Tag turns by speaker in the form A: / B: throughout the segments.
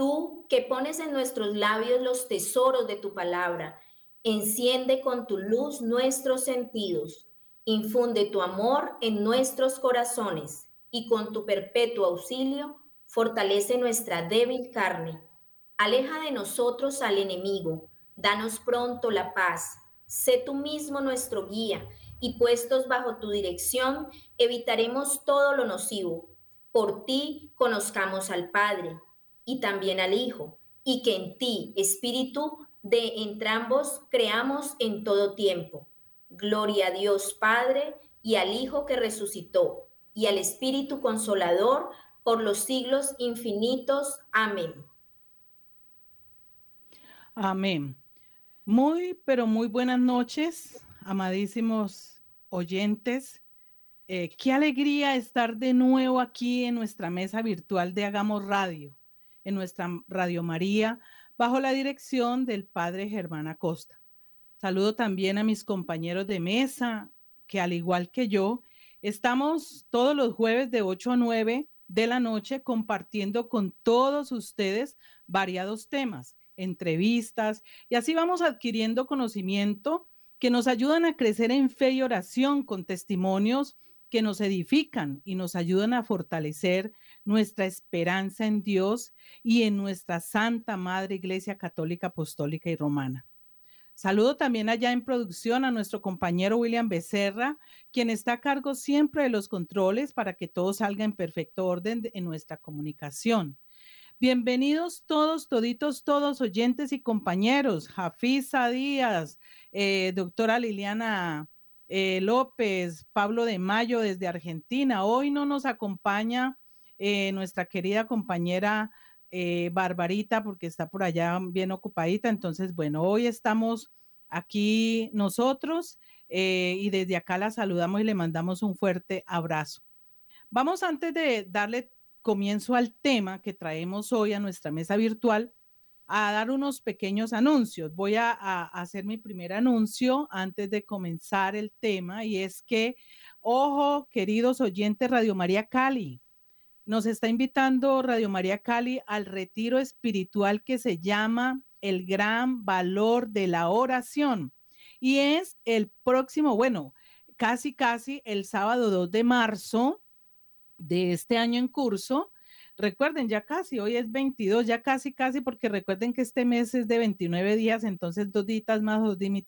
A: Tú, que pones en nuestros labios los tesoros de tu palabra. Enciende con tu luz nuestros sentidos. Infunde tu amor en nuestros corazones y con tu perpetuo auxilio fortalece nuestra débil carne. Aleja de nosotros al enemigo. Danos pronto la paz sé tú mismo nuestro guía y puestos bajo tu dirección evitaremos todo lo nocivo. Por ti conozcamos al Padre y también al Hijo, y que en ti, Espíritu, de entrambos creamos en todo tiempo. Gloria a Dios Padre y al Hijo que resucitó, y al Espíritu Consolador por los siglos infinitos. Amén.
B: Amén. Muy, pero muy buenas noches, amadísimos oyentes. Eh, qué alegría estar de nuevo aquí en nuestra mesa virtual de Hagamos Radio, en nuestra Radio María, bajo la dirección del Padre Germán Acosta. Saludo también a mis compañeros de mesa, que al igual que yo, estamos todos los jueves de 8 a 9 de la noche compartiendo con todos ustedes variados temas entrevistas y así vamos adquiriendo conocimiento que nos ayudan a crecer en fe y oración con testimonios que nos edifican y nos ayudan a fortalecer nuestra esperanza en Dios y en nuestra Santa Madre Iglesia Católica Apostólica y Romana. Saludo también allá en producción a nuestro compañero William Becerra, quien está a cargo siempre de los controles para que todo salga en perfecto orden en nuestra comunicación. Bienvenidos todos, toditos, todos, oyentes y compañeros. Jafisa Díaz, eh, doctora Liliana eh, López, Pablo de Mayo desde Argentina. Hoy no nos acompaña eh, nuestra querida compañera Barbarita porque está por allá bien ocupadita. Entonces, bueno, hoy estamos aquí nosotros y desde acá la saludamos y le mandamos un fuerte abrazo. Vamos antes de darle comienzo al tema que traemos hoy a nuestra mesa virtual a dar unos pequeños anuncios. Voy a, hacer mi primer anuncio antes de comenzar el tema y es que, ojo, queridos oyentes Radio María Cali, nos está invitando Radio María Cali al retiro espiritual que se llama El Gran Valor de la Oración. Y es el próximo, bueno, casi, casi el sábado 2 de marzo de este año en curso. Recuerden, ya casi, hoy es 22, ya casi, casi, porque recuerden que este mes es de 29 días, entonces dos días más, dos días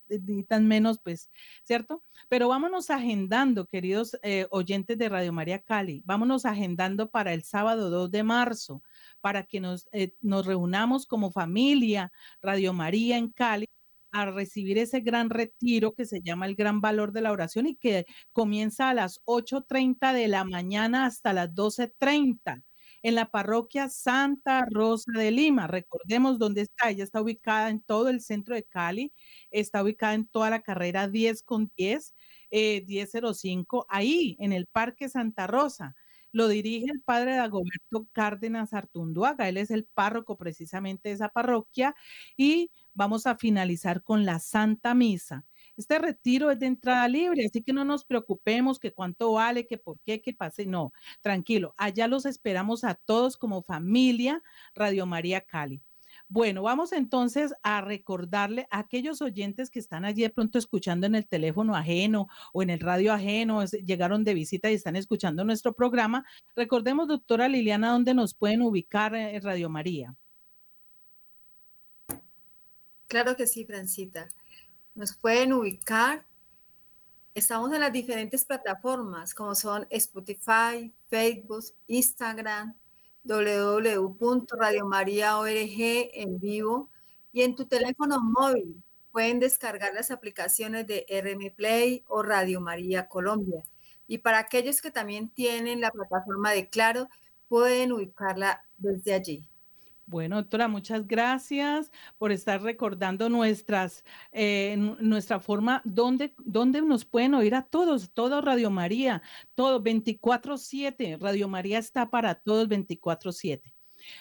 B: menos, pues, ¿cierto? Pero vámonos agendando, queridos eh, oyentes de Radio María Cali, vámonos agendando para el sábado 2 de marzo, para que nos, eh, nos reunamos como familia Radio María en Cali a recibir ese gran retiro que se llama el gran valor de la oración y que comienza a las 8.30 de la mañana hasta las 12.30 en la parroquia Santa Rosa de Lima. Recordemos dónde está. Ella está ubicada en todo el centro de Cali, está ubicada en toda la carrera 10 con 10, 1005, eh, ahí en el Parque Santa Rosa. Lo dirige el padre Dagoberto Cárdenas Artunduaga. Él es el párroco precisamente de esa parroquia y vamos a finalizar con la Santa Misa. Este retiro es de entrada libre, así que no nos preocupemos que cuánto vale, que por qué, que pase. No, tranquilo. Allá los esperamos a todos como familia Radio María Cali. Bueno, vamos entonces a recordarle a aquellos oyentes que están allí de pronto escuchando en el teléfono ajeno o en el radio ajeno, llegaron de visita y están escuchando nuestro programa. Recordemos, doctora Liliana, dónde nos pueden ubicar en Radio María.
C: Claro que sí, Francita. Nos pueden ubicar. Estamos en las diferentes plataformas como son Spotify, Facebook, Instagram, www.radiomariaorg en vivo y en tu teléfono móvil pueden descargar las aplicaciones de RM Play o Radio María Colombia. Y para aquellos que también tienen la plataforma de Claro, pueden ubicarla desde allí.
B: Bueno, doctora, muchas gracias por estar recordando nuestras, eh, nuestra forma, donde, donde nos pueden oír a todos, todo Radio María, todo 24/7. Radio María está para todos 24/7.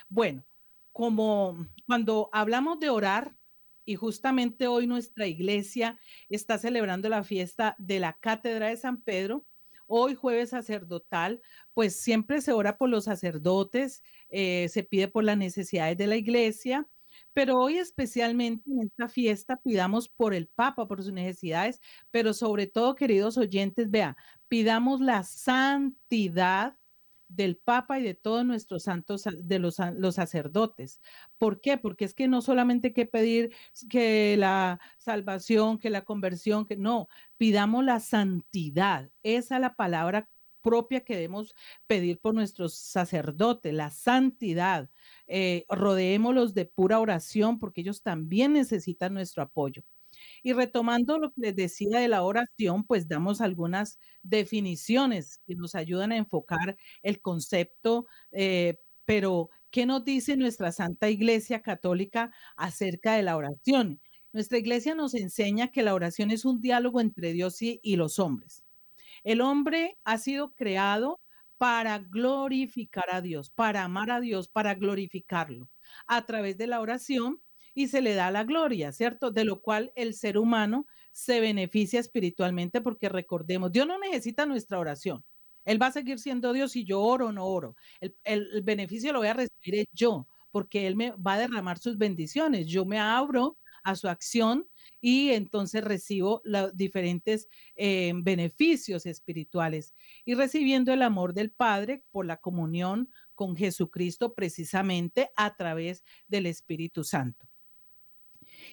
B: Bueno, como cuando hablamos de orar, y justamente hoy nuestra iglesia está celebrando la fiesta de la Cátedra de San Pedro, hoy jueves sacerdotal, pues siempre se ora por los sacerdotes, eh, se pide por las necesidades de la iglesia, pero hoy especialmente en esta fiesta pidamos por el Papa, por sus necesidades, pero sobre todo, queridos oyentes, vea, pidamos la santidad del Papa y de todos nuestros santos, de los, los, sacerdotes. ¿Por qué? Porque es que no solamente hay que pedir que la salvación, que la conversión, que no, pidamos la santidad. Esa es la palabra propia que debemos pedir por nuestros sacerdotes, la santidad. Eh, rodeémoslos de pura oración porque ellos también necesitan nuestro apoyo. Y retomando lo que les decía de la oración, pues damos algunas definiciones que nos ayudan a enfocar el concepto, eh, pero ¿qué nos dice nuestra Santa Iglesia Católica acerca de la oración? Nuestra iglesia nos enseña que la oración es un diálogo entre Dios y, y los hombres. El hombre ha sido creado para glorificar a Dios, para amar a Dios, para glorificarlo. A través de la oración y se le da la gloria, ¿cierto? De lo cual el ser humano se beneficia espiritualmente porque recordemos, Dios no necesita nuestra oración. Él va a seguir siendo Dios si yo oro o no oro. El, beneficio lo voy a recibir yo, porque Él me va a derramar sus bendiciones. Yo me abro a su acción y entonces recibo los diferentes eh, beneficios espirituales y recibiendo el amor del Padre por la comunión con Jesucristo precisamente a través del Espíritu Santo.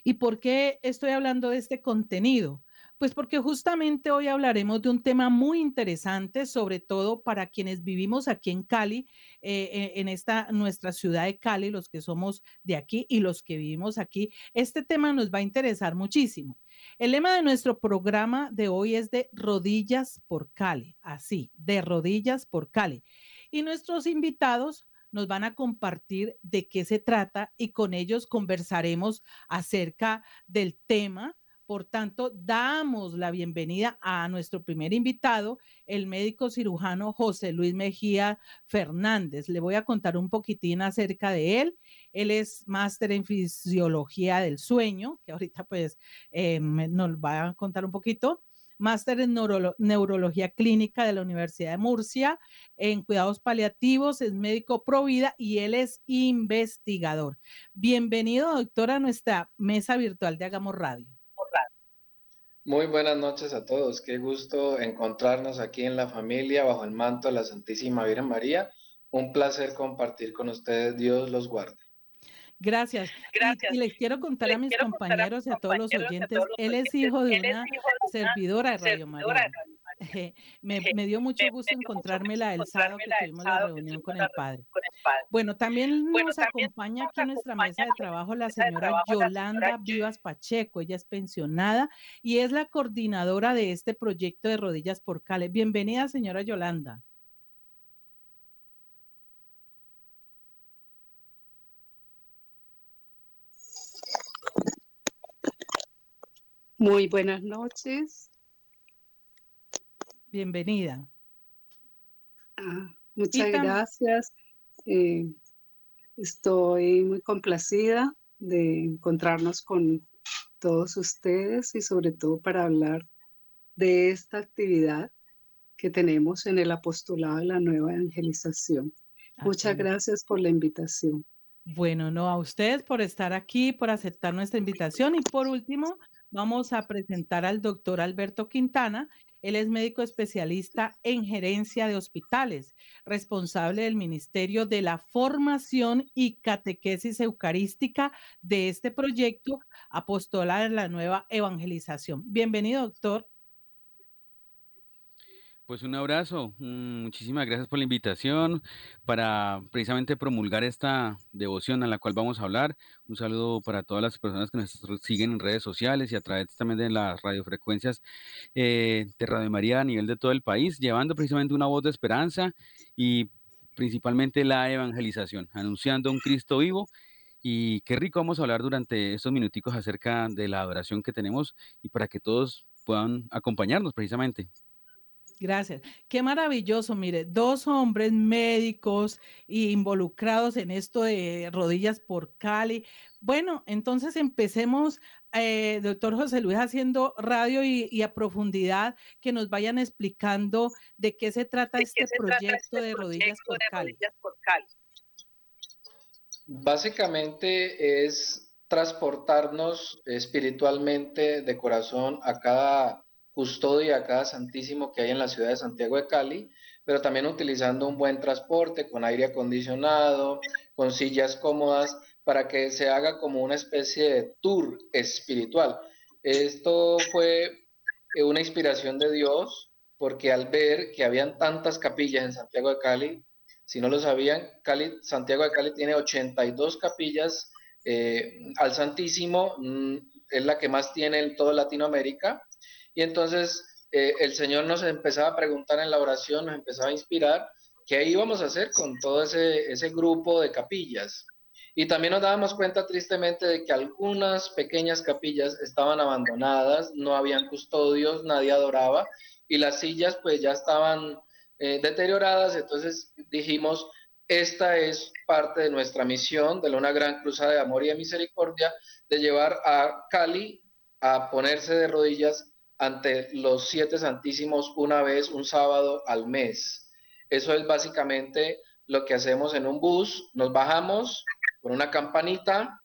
B: ¿Y por qué estoy hablando de este contenido? Pues porque justamente hoy hablaremos de un tema muy interesante, sobre todo para quienes vivimos aquí en Cali, eh, eh, en esta nuestra ciudad de Cali, los que somos de aquí y los que vivimos aquí. Este tema nos va a interesar muchísimo. El lema de nuestro programa de hoy es de rodillas por Cali, así, de rodillas por Cali. Y nuestros invitados nos van a compartir de qué se trata y con ellos conversaremos acerca del tema. Por tanto, damos la bienvenida a nuestro primer invitado, el médico cirujano José Luis Mejía Fernández. Le voy a contar un poquitín acerca de él. Él es máster en fisiología del sueño, que ahorita pues eh, nos va a contar un poquito máster en neurología clínica de la Universidad de Murcia, en cuidados paliativos, es médico pro vida y él es investigador. Bienvenido, doctor, a nuestra mesa virtual de Hagamos Radio.
D: Muy buenas noches a todos. Qué gusto encontrarnos aquí en la familia bajo el manto de la Santísima Virgen María. Un placer compartir con ustedes. Dios los guarde.
B: Gracias. Y, les quiero contar a mis compañeros y a todos los oyentes, él es hijo de una servidora de Radio María. me, dio mucho gusto encontrármela el sábado que tuvimos la reunión con el padre. Bueno, también nos acompaña aquí en nuestra mesa de trabajo la señora Yolanda Vivas Pacheco. Ella es pensionada y es la coordinadora de este proyecto de Rodillas por Cale. Bienvenida, señora Yolanda.
E: Muy buenas noches.
B: Bienvenida.
E: Ah, muchas gracias. Eh, estoy muy complacida de encontrarnos con todos ustedes y sobre todo para hablar de esta actividad que tenemos en el apostolado de la nueva evangelización. Muchas gracias por la invitación.
B: Bueno, no, a ustedes por estar aquí, por aceptar nuestra invitación y por último, vamos a presentar al doctor Alberto Quintana. Él es médico especialista en gerencia de hospitales, responsable del Ministerio de la Formación y Catequesis Eucarística de este proyecto Apostolado de la Nueva Evangelización. Bienvenido, doctor.
F: Pues un abrazo, mm, muchísimas gracias por la invitación para precisamente promulgar esta devoción a la cual vamos a hablar. Un saludo para todas las personas que nos siguen en redes sociales y a través también de las radiofrecuencias eh, de Radio María a nivel de todo el país, llevando precisamente una voz de esperanza y principalmente la evangelización, anunciando un Cristo vivo Y qué rico vamos a hablar durante estos minuticos acerca de la adoración que tenemos y para que todos puedan acompañarnos precisamente.
B: Gracias. Qué maravilloso, mire, dos hombres médicos involucrados en esto de rodillas por Cali. Bueno, entonces empecemos, eh, doctor José Luis, haciendo radio y, a profundidad, que nos vayan explicando de qué se trata, este, este, proyecto de, rodillas, por Cali.
D: Básicamente es transportarnos espiritualmente de corazón a cada custodia, a cada santísimo que hay en la ciudad de Santiago de Cali, pero también utilizando un buen transporte con aire acondicionado, con sillas cómodas, para que se haga como una especie de tour espiritual. Esto fue una inspiración de Dios, porque al ver que habían tantas capillas en Santiago de Cali, si no lo sabían, Cali, Santiago de Cali tiene 82 capillas eh, al Santísimo, mm, es la que más tiene en toda Latinoamérica. Y entonces eh, el Señor nos empezaba a preguntar en la oración, nos empezaba a inspirar qué íbamos a hacer con todo ese, ese grupo de capillas. Y también nos dábamos cuenta tristemente de que algunas pequeñas capillas estaban abandonadas, no habían custodios, nadie adoraba y las sillas pues ya estaban eh, deterioradas, entonces dijimos, esta es parte de nuestra misión de una gran cruzada de amor y de misericordia, de llevar a Cali a ponerse de rodillas ante los siete santísimos una vez, un sábado al mes. Eso es básicamente lo que hacemos en un bus. Nos bajamos con una campanita,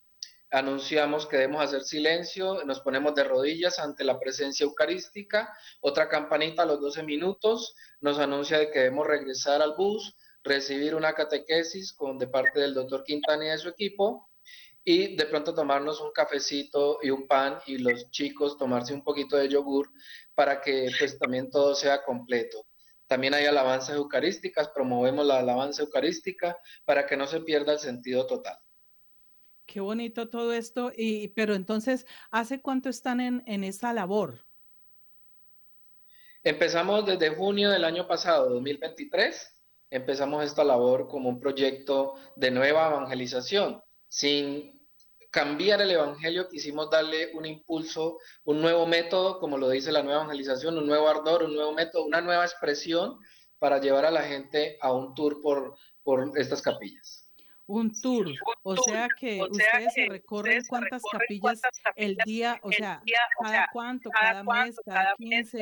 D: anunciamos que debemos hacer silencio, nos ponemos de rodillas ante la presencia eucarística, otra campanita a los 12 minutos nos anuncia de que debemos regresar al bus, recibir una catequesis con, de parte del doctor Quintana y de su equipo, y de pronto tomarnos un cafecito y un pan y los chicos tomarse un poquito de yogur para que pues también todo sea completo. También hay alabanzas eucarísticas, promovemos la alabanza eucarística para que no se pierda el sentido total.
B: Qué bonito todo esto, y, pero entonces, ¿hace cuánto están en, en esa labor?
D: Empezamos desde junio del año pasado, 2023, empezamos esta labor como un proyecto de nueva evangelización. Sin cambiar el evangelio, quisimos darle un impulso, un nuevo método, como lo dice la nueva evangelización, un nuevo ardor, un nuevo método, una nueva expresión para llevar a la gente a un tour por, por estas capillas.
B: Un tour, o sea que ustedes se recorren cuántas capillas el día, o sea, cada cuánto, cada mes, cada 15.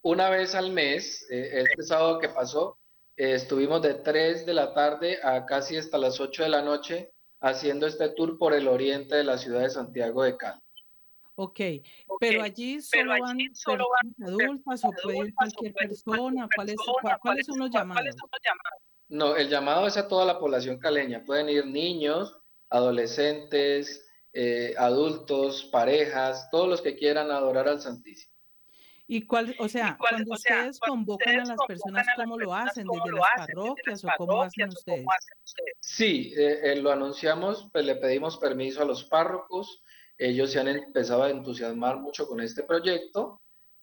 D: Una vez al mes, eh, este sábado que pasó, eh, estuvimos de 3 de la tarde a casi hasta las 8 de la noche haciendo este tour por el oriente de la ciudad de Santiago de Cali.
B: Ok, pero allí solo van, solo adultas o puede ir cualquier persona, ¿cuáles, ¿cuáles son los llamados?
D: No, el llamado es a toda la población caleña. Pueden ir niños, adolescentes, eh, adultos, parejas, todos los que quieran adorar al Santísimo.
B: ¿Y cuál, o sea, cuando ustedes convocan a las personas, ¿cómo lo hacen? ¿Desde las parroquias o cómo hacen ustedes?
D: Sí, eh, eh, lo anunciamos, pues le pedimos permiso a los párrocos. Ellos se han empezado a entusiasmar mucho con este proyecto.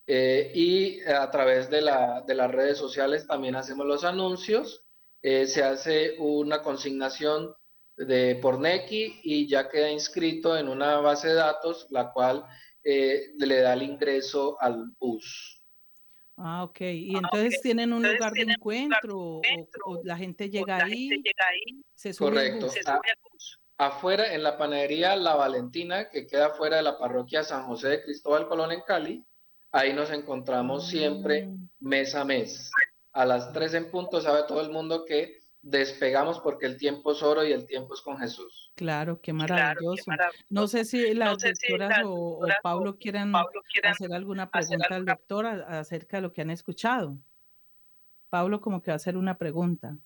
D: y a través de, la, de las redes sociales también hacemos los anuncios eh, se hace una consignación de por NECI y ya queda inscrito en una base de datos, la cual eh, le da el ingreso al bus.
B: Ah, ok. Y ah, entonces tienen un lugar de encuentro, o, la gente llega ahí,
D: se sube Correcto. Bus. afuera, en la panadería La Valentina, que queda fuera de la parroquia San José de Cristóbal Colón en Cali, ahí nos encontramos siempre mm. mes a mes a las 3 en punto sabe todo el mundo que despegamos porque el tiempo es oro y el tiempo es con Jesús.
B: Claro, qué maravilloso. No sé si las doctoras o, Pablo quieran hacer alguna pregunta al doctor acerca de lo que han escuchado. Pablo como que va a hacer una pregunta.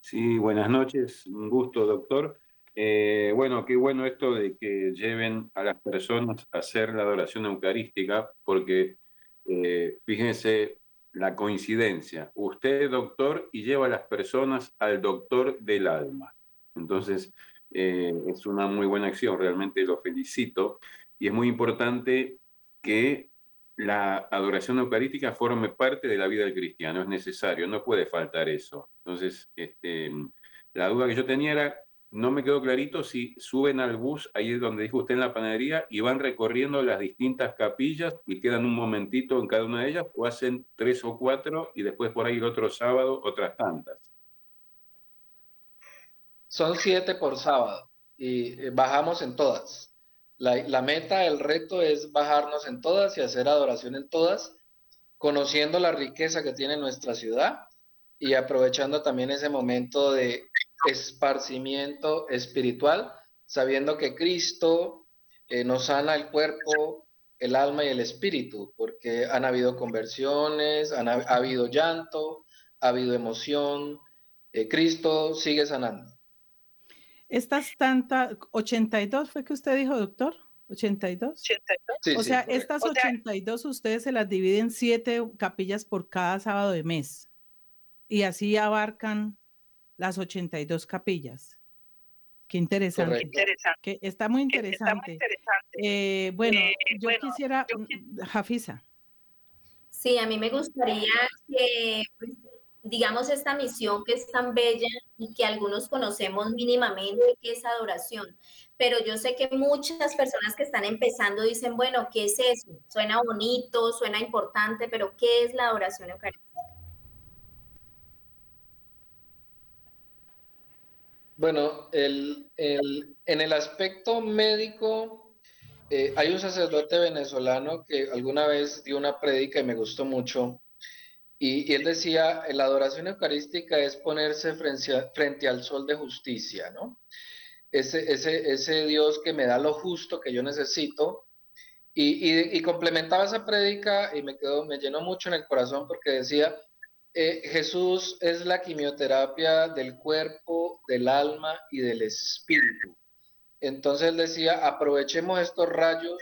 G: Sí, buenas noches, un gusto, doctor. Eh, bueno, qué bueno esto de que lleven a las personas a hacer la adoración eucarística, porque eh, fíjense, la coincidencia. Usted doctor y lleva a las personas al doctor del alma. Entonces, eh, es una muy buena acción, realmente lo felicito. Y es muy importante que la adoración eucarística forme parte de la vida del cristiano, es necesario, no puede faltar eso. Entonces, este, la duda que yo tenía era no me quedó clarito si suben al bus, ahí es donde dijo usted en la panadería, y van recorriendo las distintas capillas y quedan un momentito en cada una de ellas, o hacen tres o cuatro y después por ahí el otro sábado otras tantas.
D: Son siete por sábado y eh, bajamos en todas. La, la meta, el reto es bajarnos en todas y hacer adoración en todas, conociendo la riqueza que tiene nuestra ciudad y aprovechando también ese momento de esparcimiento espiritual, sabiendo que Cristo eh, nos sana el cuerpo, el alma y el espíritu, porque han habido conversiones, ha habido llanto, ha habido emoción, eh, Cristo sigue sanando.
B: Estas tantas, 82 fue que usted dijo, doctor, 82. o sea, estas 82 ustedes se las dividen siete capillas por cada sábado de mes y así abarcan las 82 capillas. Qué interesante. Que está muy interesante. Eh, bueno, eh, yo quisiera, Jafisa.
A: Sí, a mí me gustaría que, pues, digamos, esta misión que es tan bella y que algunos conocemos mínimamente, que es adoración. Pero yo sé que muchas personas que están empezando dicen, bueno, ¿qué es eso? Suena bonito, suena importante, pero ¿qué es la adoración eucarística?
D: Bueno, el, en el aspecto médico, eh, hay un sacerdote venezolano que alguna vez dio una prédica y me gustó mucho. Y, él decía, la adoración eucarística es ponerse frente, frente al sol de justicia, ¿no? Ese, ese, ese, Dios que me da lo justo que yo necesito. Y, y, y complementaba esa prédica y me quedó, me llenó mucho en el corazón porque decía, eh, Jesús es la quimioterapia del cuerpo, del alma y del espíritu. Entonces decía, aprovechemos estos rayos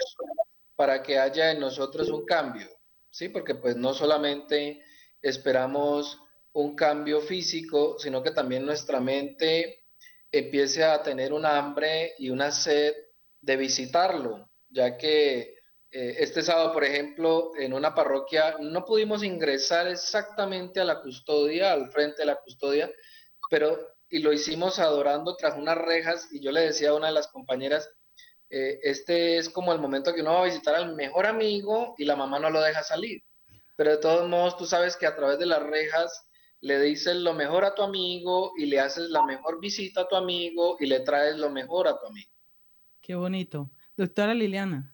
D: para que haya en nosotros un cambio, ¿sí? Porque pues no solamente esperamos un cambio físico, sino que también nuestra mente empiece a tener un hambre y una sed de visitarlo, ya que eh, este sábado, por ejemplo, en una parroquia no pudimos ingresar exactamente a la custodia, al frente de la custodia, pero y lo hicimos adorando tras unas rejas y yo le decía a una de las compañeras, eh, este es como el momento que uno va a visitar al mejor amigo y la mamá no lo deja salir. Pero de todos modos, tú sabes que a través de las rejas le dices lo mejor a tu amigo y le haces la mejor visita a tu amigo y le traes lo mejor a tu amigo.
B: Qué bonito. Doctora Liliana.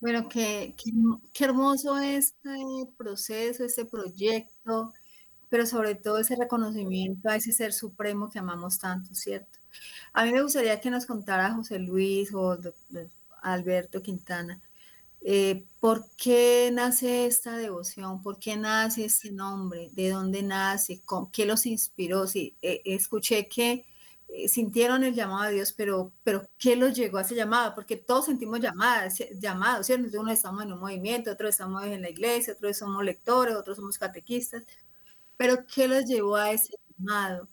C: Bueno, qué, qué, hermoso este proceso, este proyecto, pero sobre todo ese reconocimiento a ese ser supremo que amamos tanto, ¿cierto? A mí me gustaría que nos contara José Luis o Alberto Quintana, eh, ¿por qué nace esta devoción? ¿Por qué nace este nombre? ¿De dónde nace? ¿Qué los inspiró? Sí, eh, escuché que sintieron el llamado de Dios, pero, pero ¿qué los llegó a ese llamado? Porque todos sentimos llamadas, llamados, ¿cierto? Unos estamos en un movimiento, otros estamos en la iglesia, otros somos lectores, otros somos catequistas, pero ¿qué los llevó a ese llamado?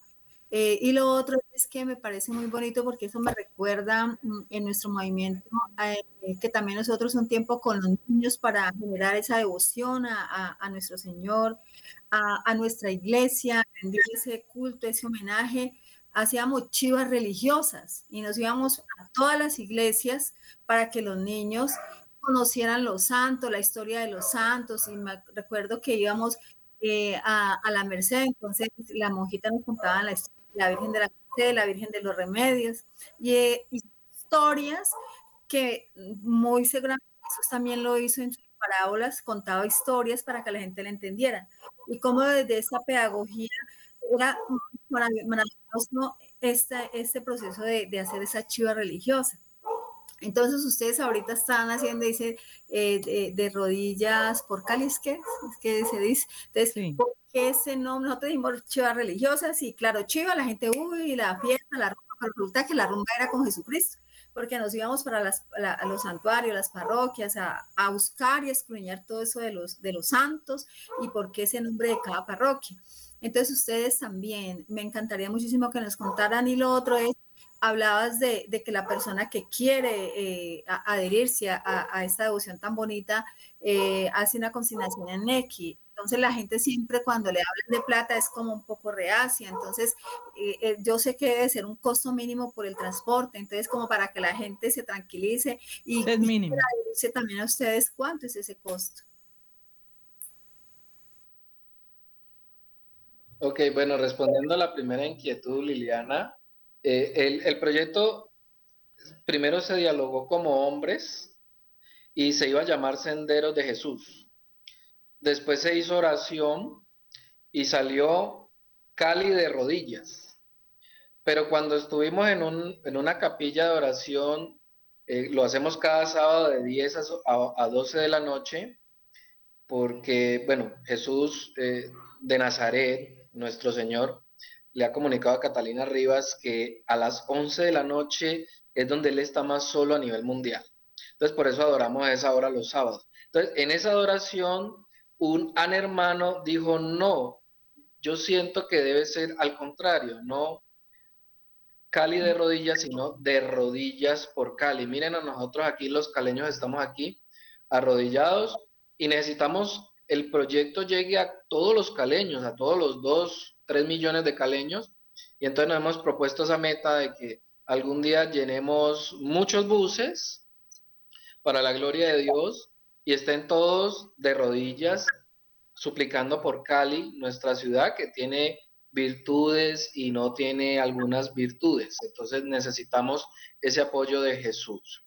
C: Eh, y lo otro es que me parece muy bonito porque eso me recuerda mm, en nuestro movimiento eh, que también nosotros un tiempo con los niños para generar esa devoción a, a, nuestro Señor, a, a, nuestra iglesia, ese culto, ese homenaje hacíamos chivas religiosas y nos íbamos a todas las iglesias para que los niños conocieran los santos, la historia de los santos. Y me recuerdo que íbamos eh, a, la Merced, entonces la monjita nos contaba la historia de la Virgen de la Merced, la Virgen de los Remedios, y, eh, historias que muy seguramente Jesús también lo hizo en sus parábolas, contaba historias para que la gente le entendiera. Y como desde esa pedagogía era maravilloso este, este proceso de, de, hacer esa chiva religiosa. Entonces ustedes ahorita están haciendo, dice, eh, de, rodillas por cáliz, ¿qué es? que se dice? Entonces, ¿por qué ese nombre? Nosotros decimos chiva religiosa, sí, claro, chiva, la gente, uy, la fiesta, la rumba, pero resulta que la rumba era con Jesucristo, porque nos íbamos para las, los santuarios, las parroquias, a, a, buscar y escudriñar todo eso de los, de los santos y por qué ese nombre de cada parroquia. Entonces ustedes también, me encantaría muchísimo que nos contaran y lo otro es, hablabas de, que la persona que quiere eh, adherirse a, esta devoción tan bonita eh, hace una consignación en Neki. Entonces la gente siempre cuando le hablan de plata es como un poco reacia. Entonces eh, eh, yo sé que debe ser un costo mínimo por el transporte. Entonces como para que la gente se tranquilice y,
B: es mínimo.
C: dice también a ustedes cuánto es ese costo.
D: Ok, bueno, respondiendo a la primera inquietud, Liliana, eh, el, el proyecto primero se dialogó como hombres y se iba a llamar Senderos de Jesús. Después se hizo oración y salió Cali de rodillas. Pero cuando estuvimos en, un, en una capilla de oración, eh, lo hacemos cada sábado de 10 a, 12 de la noche, porque, bueno, Jesús eh, de Nazaret, nuestro Señor, le ha comunicado a Catalina Rivas que a las 11 de la noche es donde Él está más solo a nivel mundial. Entonces, por eso adoramos a esa hora los sábados. Entonces, en esa adoración un an hermano dijo, no, yo siento que debe ser al contrario, no Cali de rodillas, sino de rodillas por Cali. Miren a nosotros aquí, los caleños estamos aquí arrodillados y necesitamos el proyecto llegue a todos los caleños, a todos los dos, tres millones de caleños. Y entonces nos hemos propuesto esa meta de que algún día llenemos muchos buses para la gloria de Dios y estén todos de rodillas suplicando por Cali, nuestra ciudad que tiene virtudes y no tiene algunas virtudes. Entonces necesitamos ese apoyo de Jesús.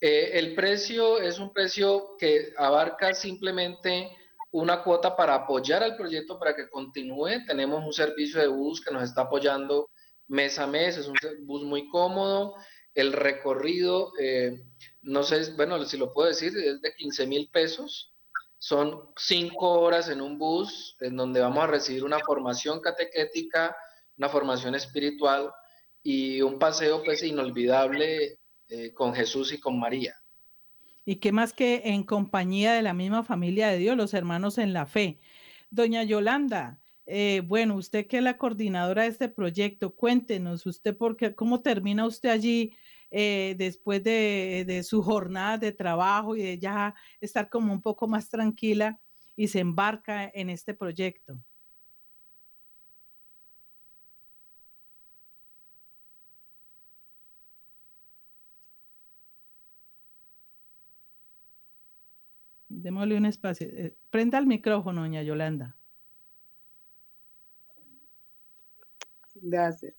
D: Eh, el precio es un precio que abarca simplemente una cuota para apoyar al proyecto para que continúe. Tenemos un servicio de bus que nos está apoyando mes a mes, es un bus muy cómodo. El recorrido eh, no sé, bueno, si lo puedo decir, es de 15 mil pesos. Son cinco horas en un bus en donde vamos a recibir una formación catequética, una formación espiritual y un paseo pues inolvidable eh, con Jesús y con María.
B: Y qué más que en compañía de la misma familia de Dios, los hermanos en la fe. Doña Yolanda, eh, bueno, usted que es la coordinadora de este proyecto, cuéntenos usted por qué, cómo termina usted allí eh, después de, su jornada de trabajo y de ya estar como un poco más tranquila y se embarca en este proyecto? Démosle un espacio. Eh, prenda el micrófono, doña Yolanda.
E: Gracias.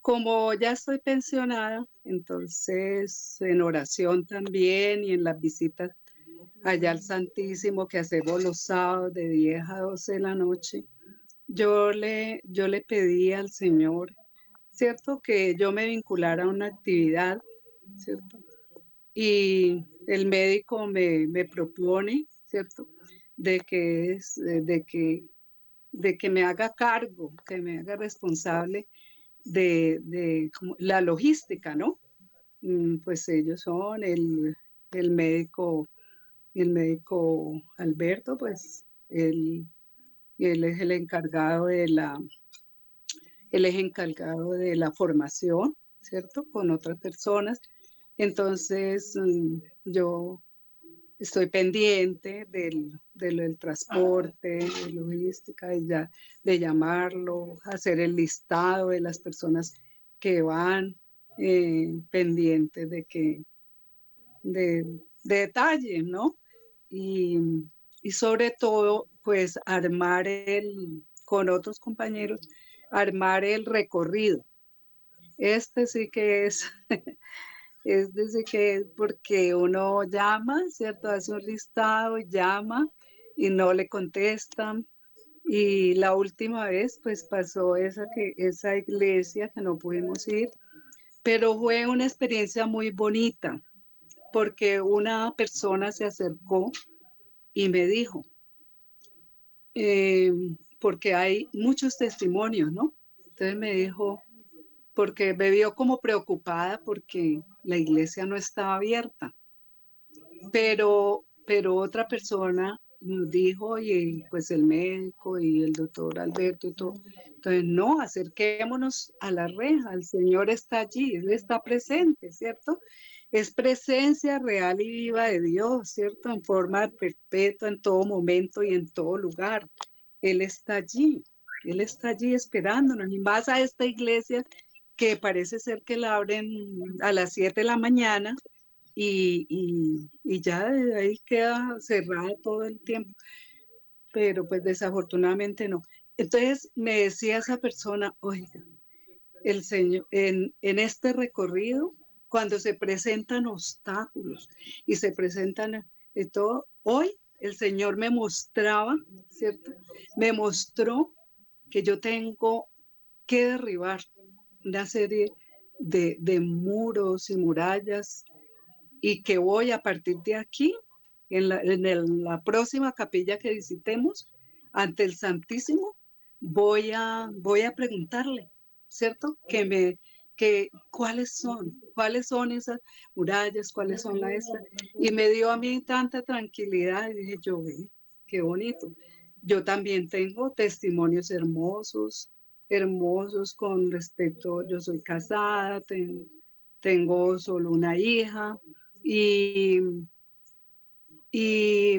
E: Como ya estoy pensionada, entonces en oración también y en las visitas allá al Santísimo que hacemos los sábados de 10 a 12 de la noche, yo le, yo le pedí al Señor, ¿cierto? Que yo me vinculara a una actividad, ¿cierto? Y el médico me, me propone, ¿cierto? De que, es, de, que, de que me haga cargo, que me haga responsable de, la logística, ¿no? Mm, pues ellos son el, médico, el médico Alberto, pues él, él es el encargado de la, él es encargado de la formación, ¿cierto? Con otras personas. Entonces, mm, yo estoy pendiente del, del, transporte, de logística, de, de, llamarlo, hacer el listado de las personas que van eh, pendientes de que, de, de detalles, ¿no? Y, y, sobre todo, pues armar el, con otros compañeros, armar el recorrido. Este sí que es es desde que, porque uno llama, ¿cierto? Hace un listado, llama y no le contestan. Y la última vez, pues pasó esa, que, esa iglesia que no pudimos ir, pero fue una experiencia muy bonita, porque una persona se acercó y me dijo, eh, porque hay muchos testimonios, ¿no? Entonces me dijo, porque me vio como preocupada porque la iglesia no estaba abierta. Pero, pero otra persona nos dijo, y pues el médico y el doctor Alberto y todo, entonces no, acerquémonos a la reja, el Señor está allí, Él está presente, ¿cierto? es presencia real y viva de Dios, ¿cierto? En forma perpetua, en todo momento y en todo lugar. Él está allí, Él está allí esperándonos. Y más a esta iglesia que parece ser que la abren a las 7 de la mañana y, y, ya ahí queda cerrada todo el tiempo. Pero pues desafortunadamente no. Entonces me decía esa persona, oiga, el Señor, en, en este recorrido, cuando se presentan obstáculos y se presentan de todo, hoy el Señor me mostraba, ¿cierto? Me mostró que yo tengo que derribar una serie de, de muros y murallas y que voy a partir de aquí, en la, en el, la próxima capilla que visitemos, ante el Santísimo, voy a, voy a preguntarle, ¿cierto? Que me, que cuáles son, cuáles son esas murallas, cuáles son las estas. Y me dio a mí tanta tranquilidad y dije, yo ve, qué bonito. Yo también tengo testimonios hermosos, hermosos con respecto, yo soy casada, ten, tengo solo una hija y, y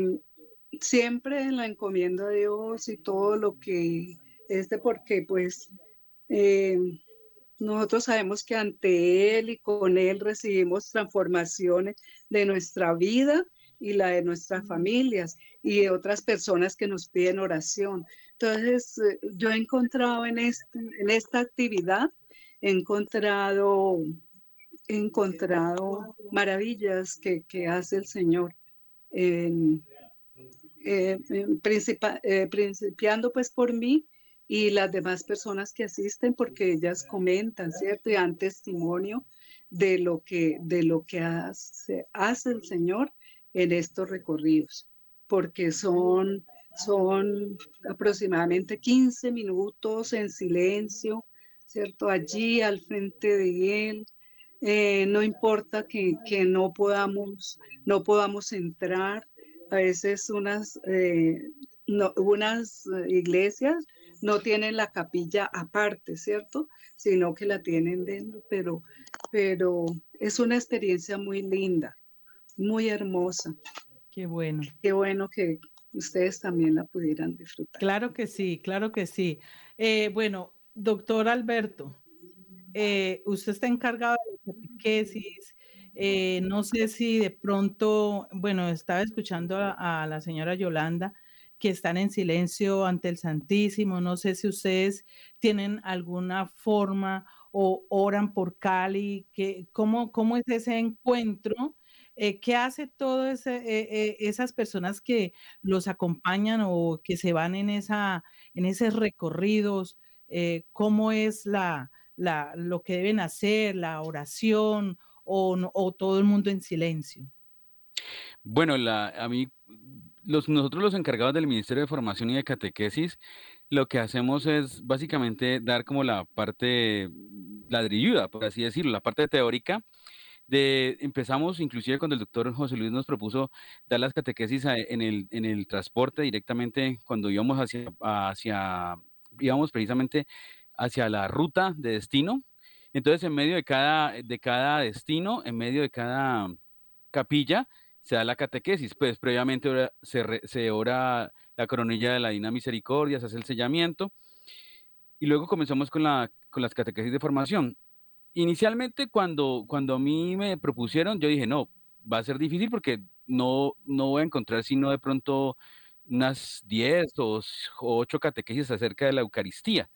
E: siempre la encomiendo a Dios y todo lo que este porque pues eh, nosotros sabemos que ante Él y con Él recibimos transformaciones de nuestra vida y la de nuestras familias y de otras personas que nos piden oración. Entonces, eh, yo he encontrado en, esta actividad, he encontrado, encontrado maravillas que, hace el Señor. En, eh, eh, principiando pues por mí y las demás personas que asisten porque ellas comentan, ¿cierto? Y dan testimonio de lo que, de lo que hace, hace el Señor en estos recorridos, porque son, son aproximadamente 15 minutos en silencio, ¿cierto? Allí al frente de Él. Eh, no importa que, que, no, podamos, no podamos entrar, a veces unas, eh, no, unas iglesias no tienen la capilla aparte, ¿cierto? Sino que la tienen dentro, pero, pero es una experiencia muy linda, muy hermosa.
B: Qué bueno.
E: Qué bueno que ustedes también la pudieran disfrutar.
B: Claro que sí, claro que sí. Eh, bueno, doctor Alberto, eh, usted está encargado de la catequesis. Eh, no sé si de pronto, bueno, estaba escuchando a, a la señora Yolanda que están en silencio ante el Santísimo. No sé si ustedes tienen alguna forma o oran por Cali, que, ¿cómo, ¿cómo es ese encuentro? Eh, ¿Qué hace todas eh, eh, esas personas que los acompañan o que se van en, esa, en esos recorridos? Eh, ¿Cómo es la, la, lo que deben hacer, la oración o, o todo el mundo en silencio?
F: Bueno, la, a mí los, nosotros los encargados del Ministerio de Formación y de Catequesis, lo que hacemos es básicamente dar como la parte ladrilluda, por así decirlo, la parte teórica. De, empezamos inclusive cuando el doctor José Luis nos propuso dar las catequesis a, en, el, en el transporte directamente cuando íbamos hacia, hacia, íbamos precisamente hacia la ruta de destino. Entonces, en medio de cada, de cada destino, en medio de cada capilla, se da la catequesis, pues previamente se, se ora la coronilla de la Divina Misericordia, se hace el sellamiento y luego comenzamos con, la, con las catequesis de formación. Inicialmente cuando, cuando a mí me propusieron, yo dije, no, va a ser difícil porque no, no voy a encontrar sino de pronto unas 10 o 8 catequesis acerca de la Eucaristía.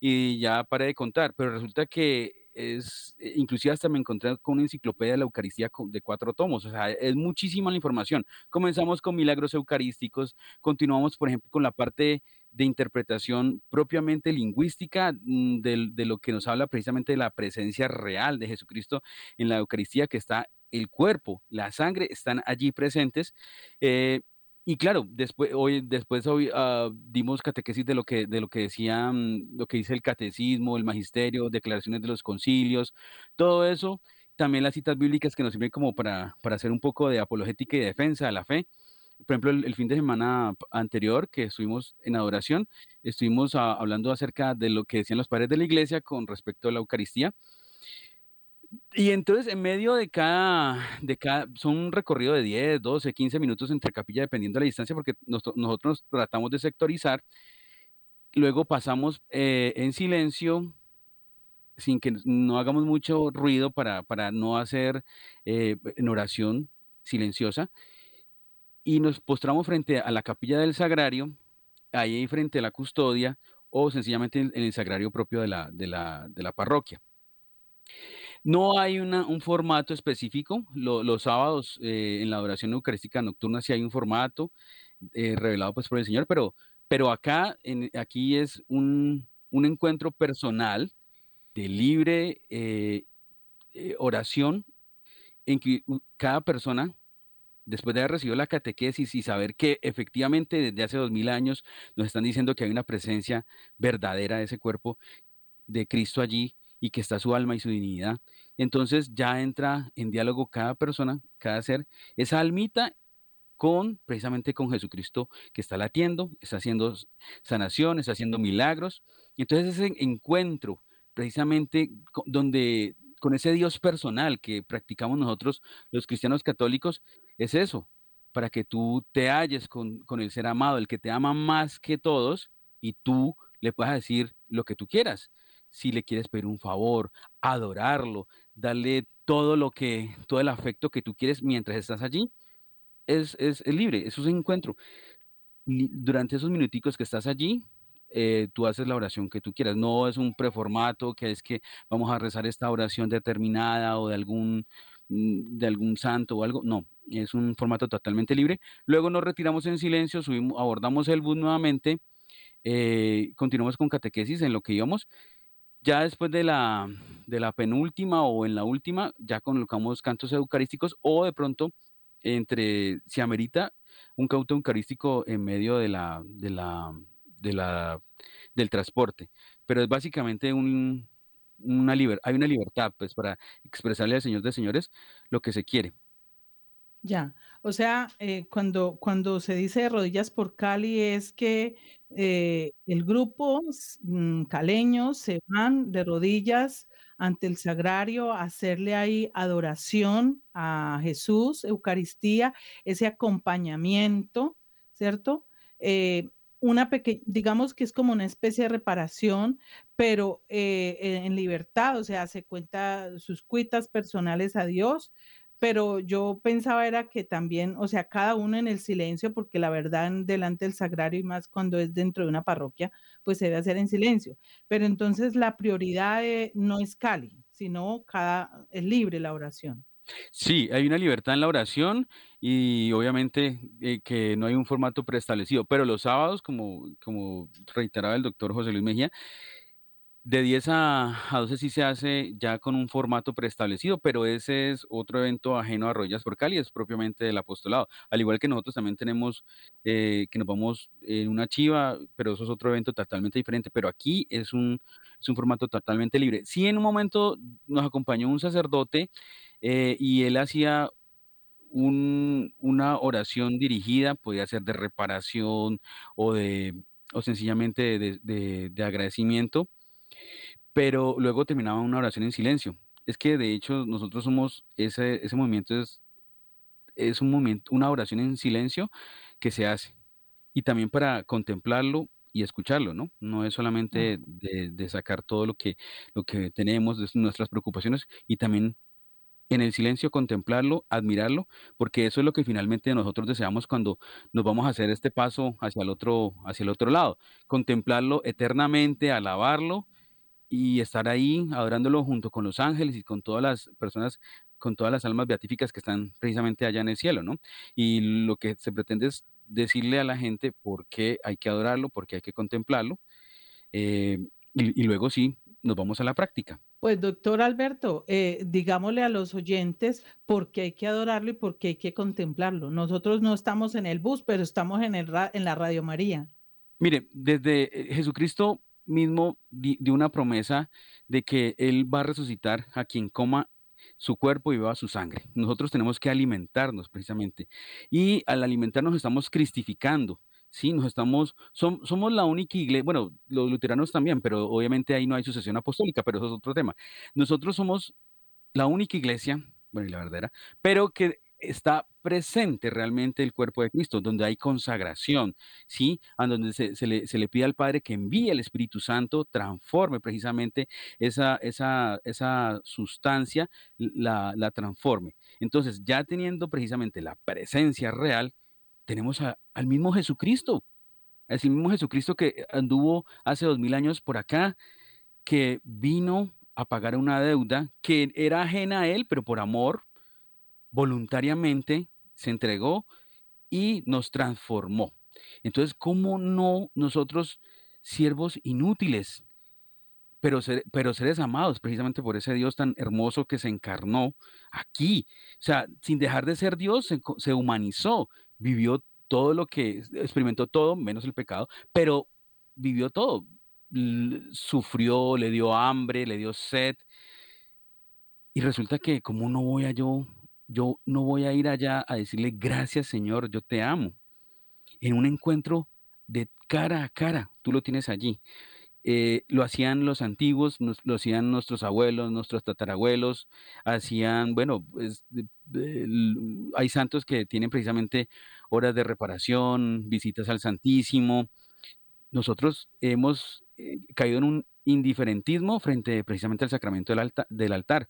F: Y ya paré de contar, pero resulta que es, eh, inclusive hasta me encontré con una enciclopedia de la Eucaristía de cuatro tomos, o sea, es muchísima la información. Comenzamos con milagros eucarísticos, continuamos, por ejemplo, con la parte de interpretación propiamente lingüística mm, de, de lo que nos habla precisamente de la presencia real de Jesucristo en la Eucaristía, que está el cuerpo, la sangre están allí presentes. Eh, y claro, después hoy, después hoy uh, dimos catequesis de lo que, de lo que decían, lo que dice el catecismo, el magisterio, declaraciones de los concilios, todo eso, también las citas bíblicas que nos sirven como para, para hacer un poco de apologética y defensa de la fe. Por ejemplo, el, fin de semana anterior que estuvimos en adoración, estuvimos uh, hablando acerca de lo que decían los padres de la iglesia con respecto a la Eucaristía Y entonces, en medio de cada, de cada, son un recorrido de 10, 12, 15 minutos entre capilla, dependiendo de la distancia, porque nosotros tratamos de sectorizar. Luego pasamos eh, en silencio, sin que no hagamos mucho ruido para, para no hacer eh, en oración silenciosa. Y nos postramos frente a la capilla del sagrario, ahí frente a la custodia, o sencillamente en, el sagrario propio de la, de la, de la parroquia. No hay un formato específico. los sábados eh, en la adoración eucarística nocturna sí hay un formato eh, revelado pues, por el Señor, pero, pero acá, en, aquí es un, encuentro personal de libre eh, oración en que cada persona, después de haber recibido la catequesis y saber que efectivamente desde hace dos mil años nos están diciendo que hay una presencia verdadera de ese cuerpo de Cristo allí, y que está su alma y su dignidad. Entonces ya entra en diálogo cada persona, cada ser, esa almita con precisamente con Jesucristo que está latiendo, está haciendo sanación, está haciendo milagros. Entonces ese encuentro precisamente donde con ese Dios personal que practicamos nosotros los cristianos católicos es eso, para que tú te halles con, con el ser amado, el que te ama más que todos y tú le puedas decir lo que tú quieras si le quieres pedir un favor, adorarlo, darle todo lo que, todo el afecto que tú quieres mientras estás allí, es, es, libre, es un encuentro. Durante esos minuticos que estás allí, eh, tú haces la oración que tú quieras. No es un preformato que es que vamos a rezar esta oración determinada o de algún, mm, de algún santo o algo. No, es un formato totalmente libre. Luego nos retiramos en silencio, subimos, abordamos el bus nuevamente, eh, continuamos con catequesis en lo que íbamos ya después de la, de la penúltima o en la última, ya colocamos cantos eucarísticos o de pronto, entre, si amerita, un canto eucarístico en medio de la, de la, de la, del transporte. Pero es básicamente un, una hay una libertad pues, para expresarle al Señor de Señores lo que se quiere.
B: Ya, o sea, eh, cuando, cuando se dice rodillas por Cali es que eh, el grupo mm, caleño se van de rodillas ante el sagrario a hacerle ahí adoración a Jesús, Eucaristía, ese acompañamiento, ¿cierto? Eh, una pequeña, digamos que es como una especie de reparación, pero en libertad, o sea, se cuenta sus cuitas personales a Dios, pero yo pensaba era que también, o sea, cada uno en el silencio, porque la verdad delante del sagrario y más cuando es dentro de una parroquia, pues se debe hacer en silencio. Pero entonces la prioridad no es Cali, sino cada es libre la oración.
F: Sí, hay una libertad en la oración y obviamente eh, que no hay un formato preestablecido, pero los sábados, como, como reiteraba el doctor José Luis Mejía, de 10 a, 12 sí se hace ya con un formato preestablecido, pero ese es otro evento ajeno a Rodillas por Cali, es propiamente del apostolado. Al igual que nosotros también tenemos eh, que nos vamos en una chiva, pero eso es otro evento totalmente diferente. Pero aquí es un, es un formato totalmente libre. Sí, en un momento nos acompañó un sacerdote eh, y él hacía un, una oración dirigida, podía ser de reparación o de o sencillamente de agradecimiento pero luego terminaba una oración en silencio. Es que de hecho nosotros somos, ese, ese movimiento es, es un momento, una oración en silencio que se hace. Y también para contemplarlo y escucharlo, ¿no? No es solamente de, sacar todo lo que, lo que tenemos, de nuestras preocupaciones, y también en el silencio contemplarlo, admirarlo, porque eso es lo que finalmente nosotros deseamos cuando nos vamos a hacer este paso hacia el otro, hacia el otro lado, contemplarlo eternamente, alabarlo y estar ahí adorándolo junto con los ángeles y con todas las personas, con todas las almas beatíficas que están precisamente allá en el cielo, ¿no? Y lo que se pretende es decirle a la gente por qué hay que adorarlo, por qué hay que contemplarlo, eh, y, luego sí, nos vamos a la práctica.
B: Pues doctor Alberto, eh, digámosle a los oyentes por qué hay que adorarlo y por qué hay que contemplarlo. Nosotros no estamos en el bus, pero estamos en, el en la Radio María.
F: Mire, desde eh, Jesucristo mismo dio una promesa de que Él va a resucitar a quien coma su cuerpo y beba su sangre. Nosotros tenemos que alimentarnos precisamente. Y al alimentarnos estamos cristificando. Sí, nos estamos, somos la única iglesia, bueno, los luteranos también, pero obviamente ahí no hay sucesión apostólica, pero eso es otro tema. Nosotros somos la única iglesia, bueno, y la verdadera, pero que está presente realmente el cuerpo de Cristo, donde hay consagración, ¿sí? A donde se, le, se, le, pide al Padre que envíe el Espíritu Santo, transforme precisamente esa, esa, esa sustancia, la, la, transforme. Entonces, ya teniendo precisamente la presencia real, tenemos al mismo Jesucristo, es el mismo Jesucristo que anduvo hace dos mil años por acá, que vino a pagar una deuda que era ajena a él, pero por amor, voluntariamente se entregó y nos transformó. Entonces, ¿cómo no nosotros, siervos inútiles, pero, pero seres amados, precisamente por ese Dios tan hermoso que se encarnó aquí? O sea, sin dejar de ser Dios, se, se humanizó, vivió todo lo que, experimentó todo, menos el pecado, pero vivió todo, sufrió, le dio hambre, le dio sed. Y resulta que como no voy a yo, yo no voy a ir allá a decirle gracias Señor, yo te amo. En un encuentro de cara a cara, tú lo tienes allí. Eh, lo hacían los antiguos, lo hacían nuestros abuelos, nuestros tatarabuelos, hacían, bueno, pues, hay santos que tienen precisamente horas de reparación, visitas al Santísimo. Nosotros hemos eh, caído en un indiferentismo frente precisamente al sacramento del, del altar.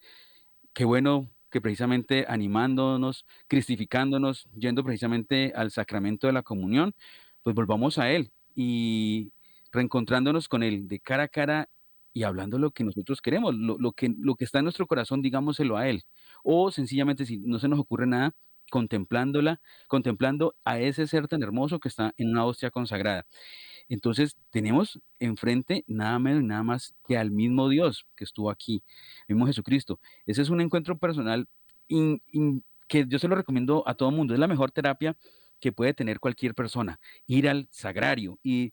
F: Qué bueno que precisamente animándonos, cristificándonos, yendo precisamente al sacramento de la comunión, pues volvamos a Él y reencontrándonos con Él de cara a cara y hablando lo que nosotros queremos, lo, que, lo que está en nuestro corazón, digámoselo a Él. O sencillamente, si no se nos ocurre nada, contemplándola, contemplando a ese ser tan hermoso que está en una hostia consagrada. Entonces tenemos enfrente nada menos y nada más que al mismo Dios que estuvo aquí, el mismo Jesucristo. Ese es un encuentro personal que yo se lo recomiendo a todo mundo. Es la mejor terapia que puede tener cualquier persona. Ir al sagrario y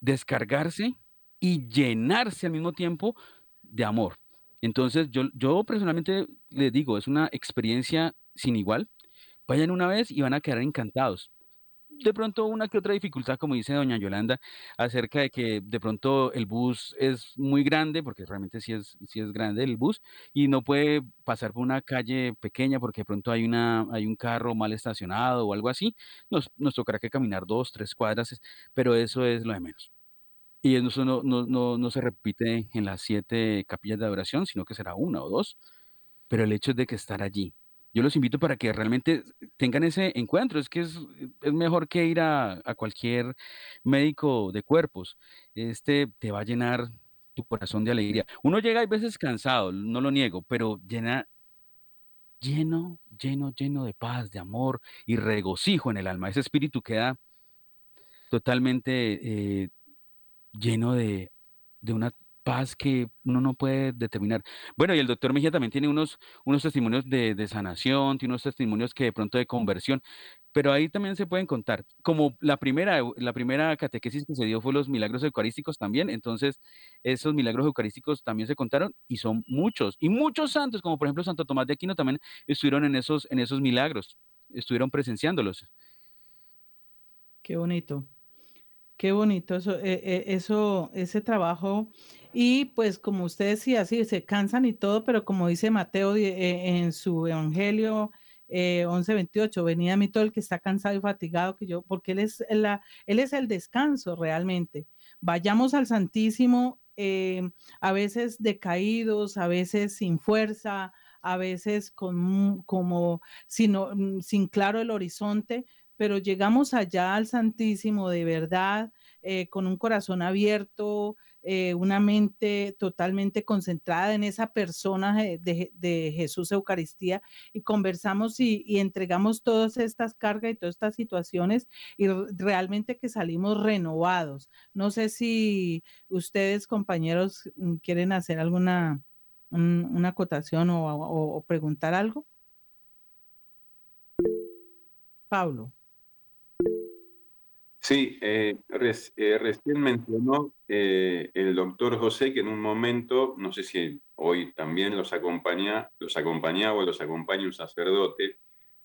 F: descargarse y llenarse al mismo tiempo de amor. Entonces yo, yo personalmente les digo, es una experiencia sin igual. Vayan una vez y van a quedar encantados de pronto una que otra dificultad, como dice doña Yolanda, acerca de que de pronto el bus es muy grande, porque realmente sí es, sí es grande el bus, y no puede pasar por una calle pequeña porque de pronto hay, una, hay un carro mal estacionado o algo así, nos, nos tocará que caminar dos, tres cuadras, pero eso es lo de menos. Y eso no, no, no, no se repite en las siete capillas de adoración, sino que será una o dos, pero el hecho es de que estar allí, yo los invito para que realmente tengan ese encuentro. Es que es, mejor que ir a, cualquier médico de cuerpos. Este te va a llenar tu corazón de alegría. Uno llega a veces cansado, no lo niego, pero llena, lleno, lleno, lleno de paz, de amor y regocijo en el alma. Ese espíritu queda totalmente eh, lleno de, de una paz que uno no puede determinar. Bueno, y el doctor Mejía también tiene unos, unos testimonios de, sanación, tiene unos testimonios que de pronto de conversión, pero ahí también se pueden contar. Como la primera, la primera catequesis que se dio fue los milagros eucarísticos también, entonces esos milagros eucarísticos también se contaron y son muchos, y muchos santos, como por ejemplo Santo Tomás de Aquino también estuvieron en esos, en esos milagros, estuvieron presenciándolos.
B: Qué bonito. Qué bonito eso, eh, eh, eso, ese trabajo. Y pues como usted decía, sí, se cansan y todo, pero como dice Mateo eh, en su Evangelio 11:28, venía a mí todo el que está cansado y fatigado, que yo, porque él es, el descanso realmente. Vayamos al Santísimo, a veces decaídos, a veces sin fuerza, a veces con como sin claro el horizonte, pero llegamos allá al Santísimo de verdad, eh, con un corazón abierto, eh, una mente totalmente concentrada en esa persona de, Jesús Eucaristía y conversamos y, entregamos todas estas cargas y todas estas situaciones y realmente que salimos renovados. No sé si ustedes, compañeros, mm, quieren hacer alguna una acotación o preguntar algo. Pablo.
G: Sí, eh, eh, recién mencionó eh, el doctor José que en un momento, no sé si hoy también los, acompaña, los acompañaba o los acompaña un sacerdote.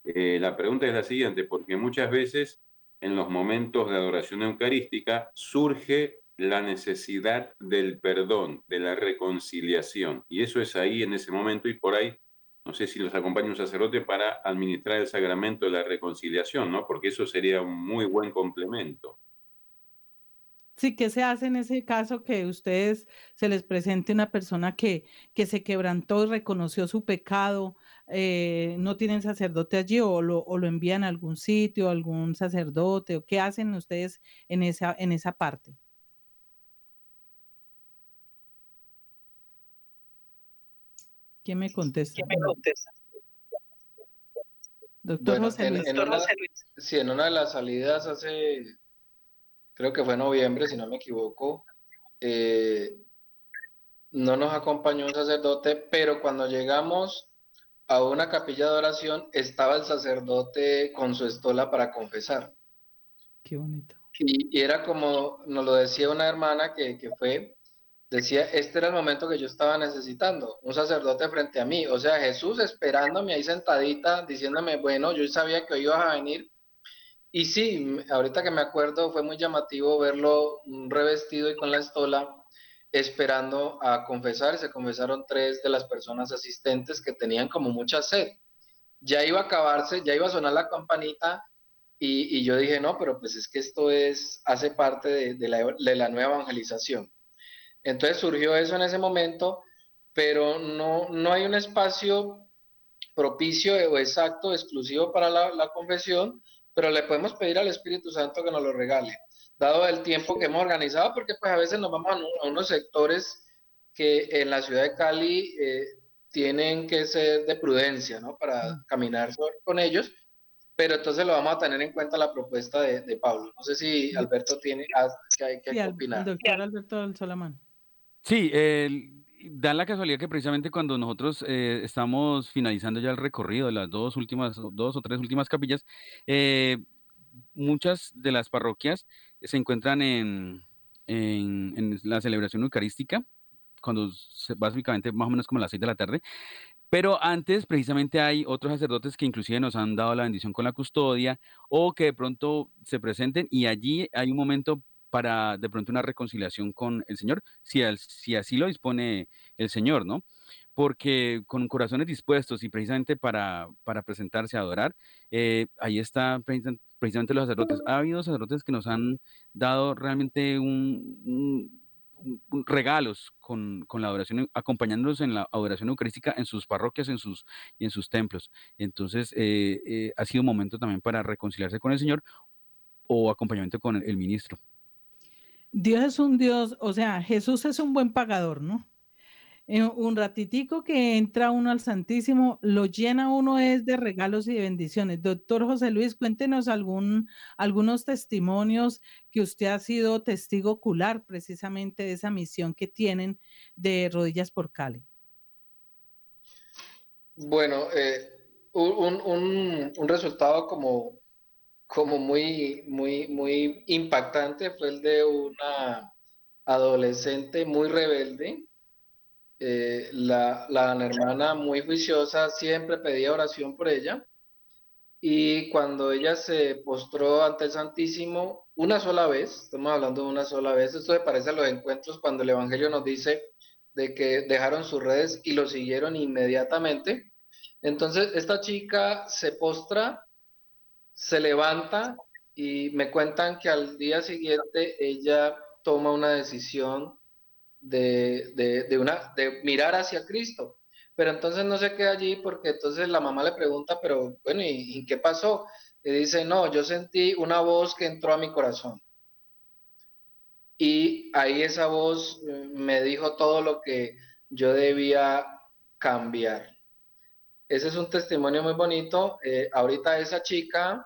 G: la pregunta es la siguiente, porque muchas veces en los momentos de adoración eucarística surge la necesidad del perdón, de la reconciliación. Y eso es ahí en ese momento y por ahí, no sé si los acompaña un sacerdote para administrar el sacramento de la reconciliación, ¿no? Porque eso sería un muy buen complemento.
B: Sí, ¿qué se hace en ese caso que ustedes se les presente una persona que, que se quebrantó y reconoció su pecado? Eh, ¿No tienen sacerdote allí o lo, o lo envían a algún sitio, algún sacerdote? ¿O qué hacen ustedes en esa, en esa parte? ¿Quién me contesta? ¿Quién me contesta?
D: Doctor José Luis. sí, en una de las salidas hace creo que fue en noviembre, si no me equivoco, eh, no nos acompañó un sacerdote, pero cuando llegamos a una capilla de oración, estaba el sacerdote con su estola para confesar.
B: Qué bonito.
D: Y, era como nos lo decía una hermana que, que fue, decía, este era el momento que yo estaba necesitando, un sacerdote frente a mí, o sea, Jesús esperándome ahí sentadita, diciéndome, bueno, yo sabía que hoy ibas a venir, y sí, ahorita que me acuerdo, fue muy llamativo verlo revestido y con la estola esperando a confesar. Se confesaron tres de las personas asistentes que tenían como mucha sed. Ya iba a acabarse, ya iba a sonar la campanita y, yo dije, no, pero pues es que esto es, hace parte de, de la nueva evangelización. Entonces surgió eso en ese momento, pero no, no hay un espacio propicio o exacto, exclusivo para la, la confesión, pero le podemos pedir al Espíritu Santo que nos lo regale, dado el tiempo que hemos organizado, porque pues a veces nos vamos a, unos sectores que en la ciudad de Cali eh, tienen que ser de prudencia, ¿no? Para caminar con ellos, pero entonces lo vamos a tener en cuenta la propuesta de, Pablo. No sé si Alberto tiene que, hay que opinar.
B: doctor Alberto Solamán.
F: Sí, el da la casualidad que precisamente cuando nosotros eh, estamos finalizando ya el recorrido de las dos últimas, dos o tres últimas capillas, eh, muchas de las parroquias se encuentran en, la celebración eucarística, cuando básicamente más o menos como las seis de la tarde. Pero antes, precisamente, hay otros sacerdotes que inclusive nos han dado la bendición con la custodia o que de pronto se presenten y allí hay un momento para de pronto una reconciliación con el Señor, si, así lo dispone el Señor, ¿no? Porque con corazones dispuestos y precisamente para, para presentarse a adorar, eh, ahí está precisamente los sacerdotes. Ha habido sacerdotes que nos han dado realmente un, regalos con, la adoración, acompañándonos en la adoración eucarística en sus parroquias en sus, y en sus templos. Entonces, eh, eh, ha sido un momento también para reconciliarse con el Señor o acompañamiento con el ministro.
B: Dios es un Dios, o sea, Jesús es un buen pagador, ¿no? un ratitico que entra uno al Santísimo, lo llena uno es de regalos y de bendiciones. Doctor José Luis, cuéntenos algunos testimonios que usted ha sido testigo ocular precisamente de esa misión que tienen de Rodillas por Cali.
D: Bueno, eh, un, resultado como como muy, muy, muy impactante fue el de una adolescente muy rebelde. Eh, la, la hermana muy juiciosa siempre pedía oración por ella. Y cuando ella se postró ante el Santísimo una sola vez, estamos hablando de una sola vez, esto se parece a los encuentros cuando el Evangelio nos dice de que dejaron sus redes y lo siguieron inmediatamente. Entonces, esta chica se postra se levanta y me cuentan que al día siguiente ella toma una decisión de, una, de mirar hacia Cristo. Pero entonces no se queda allí porque entonces la mamá le pregunta, pero bueno, ¿y, qué pasó? Y dice, no, yo sentí una voz que entró a mi corazón. Y ahí esa voz eh, me dijo todo lo que yo debía cambiar. Ese es un testimonio muy bonito. Eh, ahorita esa chica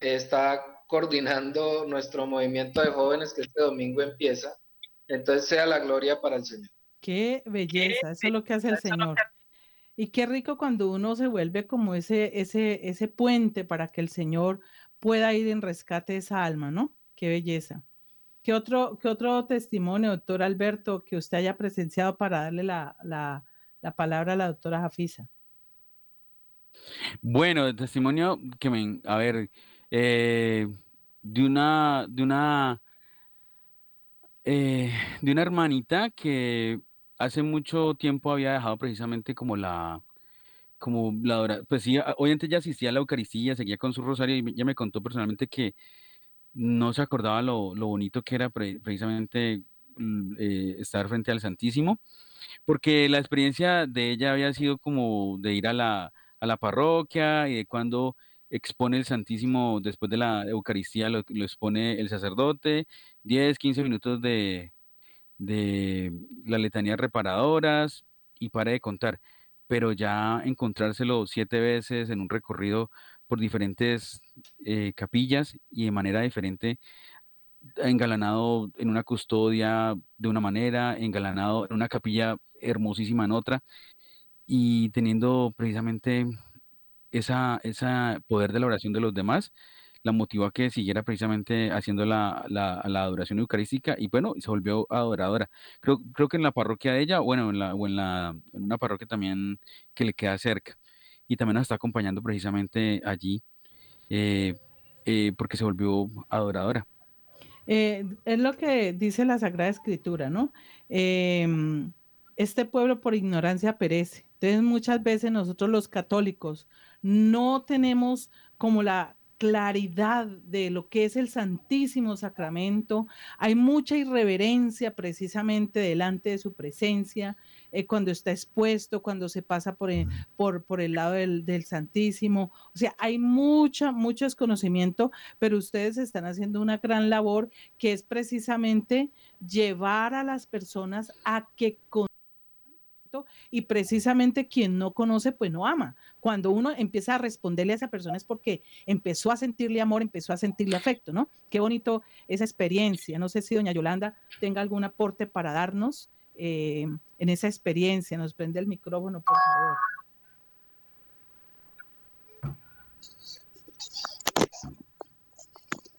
D: está coordinando nuestro movimiento de jóvenes que este domingo empieza. Entonces sea la gloria para el Señor.
B: Qué belleza, eso es lo que hace el Señor. Y qué rico cuando uno se vuelve como ese, ese, ese puente para que el Señor pueda ir en rescate de esa alma, ¿no? Qué belleza. ¿Qué otro, qué otro testimonio, doctor Alberto, que usted haya presenciado para darle la, la, la palabra a la doctora Jafisa?
F: Bueno, el testimonio que me, a ver, eh, de una, de una eh, de una hermanita que hace mucho tiempo había dejado precisamente como la, como la pues sí, hoy antes ya asistía a la Eucaristía, seguía con su rosario y ya me contó personalmente que no se acordaba lo, bonito que era precisamente mm, eh, estar frente al Santísimo, porque la experiencia de ella había sido como de ir a la, a la parroquia y de cuando expone el Santísimo después de la Eucaristía, lo, expone el sacerdote, 10, 15 minutos de, de las letanías reparadoras y para de contar, pero ya encontrárselo siete veces en un recorrido por diferentes eh, capillas y de manera diferente, engalanado en una custodia de una manera, engalanado en una capilla hermosísima en otra, y teniendo precisamente esa, esa poder de la oración de los demás, la motivó a que siguiera precisamente haciendo la, la, adoración eucarística y bueno, se volvió adoradora. Creo, creo que en la parroquia de ella, bueno, o en, la, en una parroquia también que le queda cerca. Y también nos está acompañando precisamente allí eh, eh, porque se volvió adoradora.
B: Eh, es lo que dice la Sagrada Escritura, ¿no? Em, este pueblo por ignorancia perece. Entonces muchas veces nosotros los católicos no tenemos como la claridad de lo que es el Santísimo Sacramento, hay mucha irreverencia precisamente delante de su presencia, eh, cuando está expuesto, cuando se pasa por el, por, por el lado del, del, Santísimo. O sea, hay mucha, mucho desconocimiento, pero ustedes están haciendo una gran labor que es precisamente llevar a las personas a que y precisamente quien no conoce, pues no ama. Cuando uno empieza a responderle a esa persona es porque empezó a sentirle amor, empezó a sentirle afecto, ¿no? Qué bonito esa experiencia. No sé si doña Yolanda tenga algún aporte para darnos eh, en esa experiencia. Nos prende el micrófono, por favor.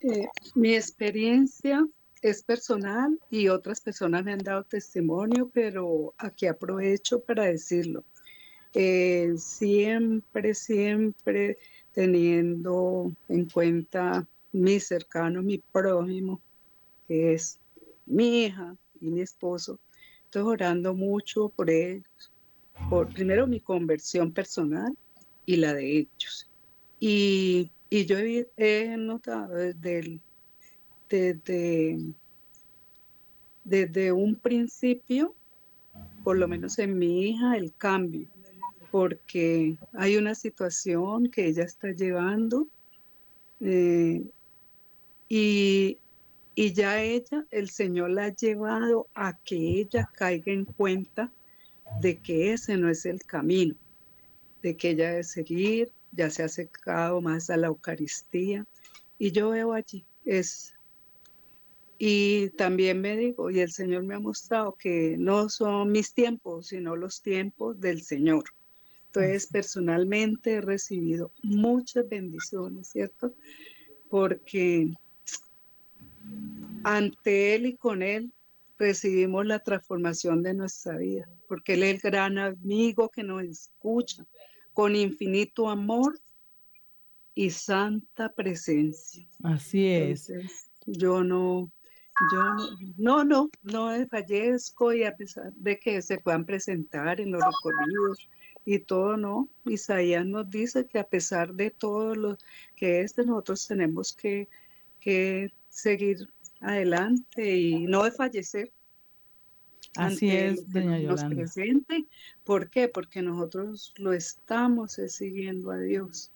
E: Eh, mi experiencia es personal y otras personas me han dado testimonio, pero aquí aprovecho para decirlo. Eh, siempre, siempre teniendo en cuenta mi cercano, mi prójimo, que es mi hija y mi esposo. Estoy orando mucho por ellos, por primero mi conversión personal y la de ellos. Y, y yo he, notado desde el desde, desde un principio, por lo menos en mi hija, el cambio, porque hay una situación que ella está llevando eh, y, y ya ella, el Señor la ha llevado a que ella caiga en cuenta de que ese no es el camino, de que ella debe seguir, ya se ha acercado más a la Eucaristía. Y yo veo allí, es y también me digo, y el Señor me ha mostrado que no son mis tiempos, sino los tiempos del Señor. Entonces, personalmente he recibido muchas bendiciones, ¿cierto? Porque ante Él y con Él recibimos la transformación de nuestra vida, porque Él es el gran amigo que nos escucha con infinito amor y santa presencia.
B: Así es.
E: yo no, yo no, no, no fallezco y a pesar de que se puedan presentar en los recorridos y todo, no. Isaías nos dice que a pesar de todo lo que es de nosotros tenemos que, que seguir adelante y no de fallecer.
B: Así es, doña Yolanda.
E: Nos presente. ¿Por qué? Porque nosotros lo estamos siguiendo a Dios.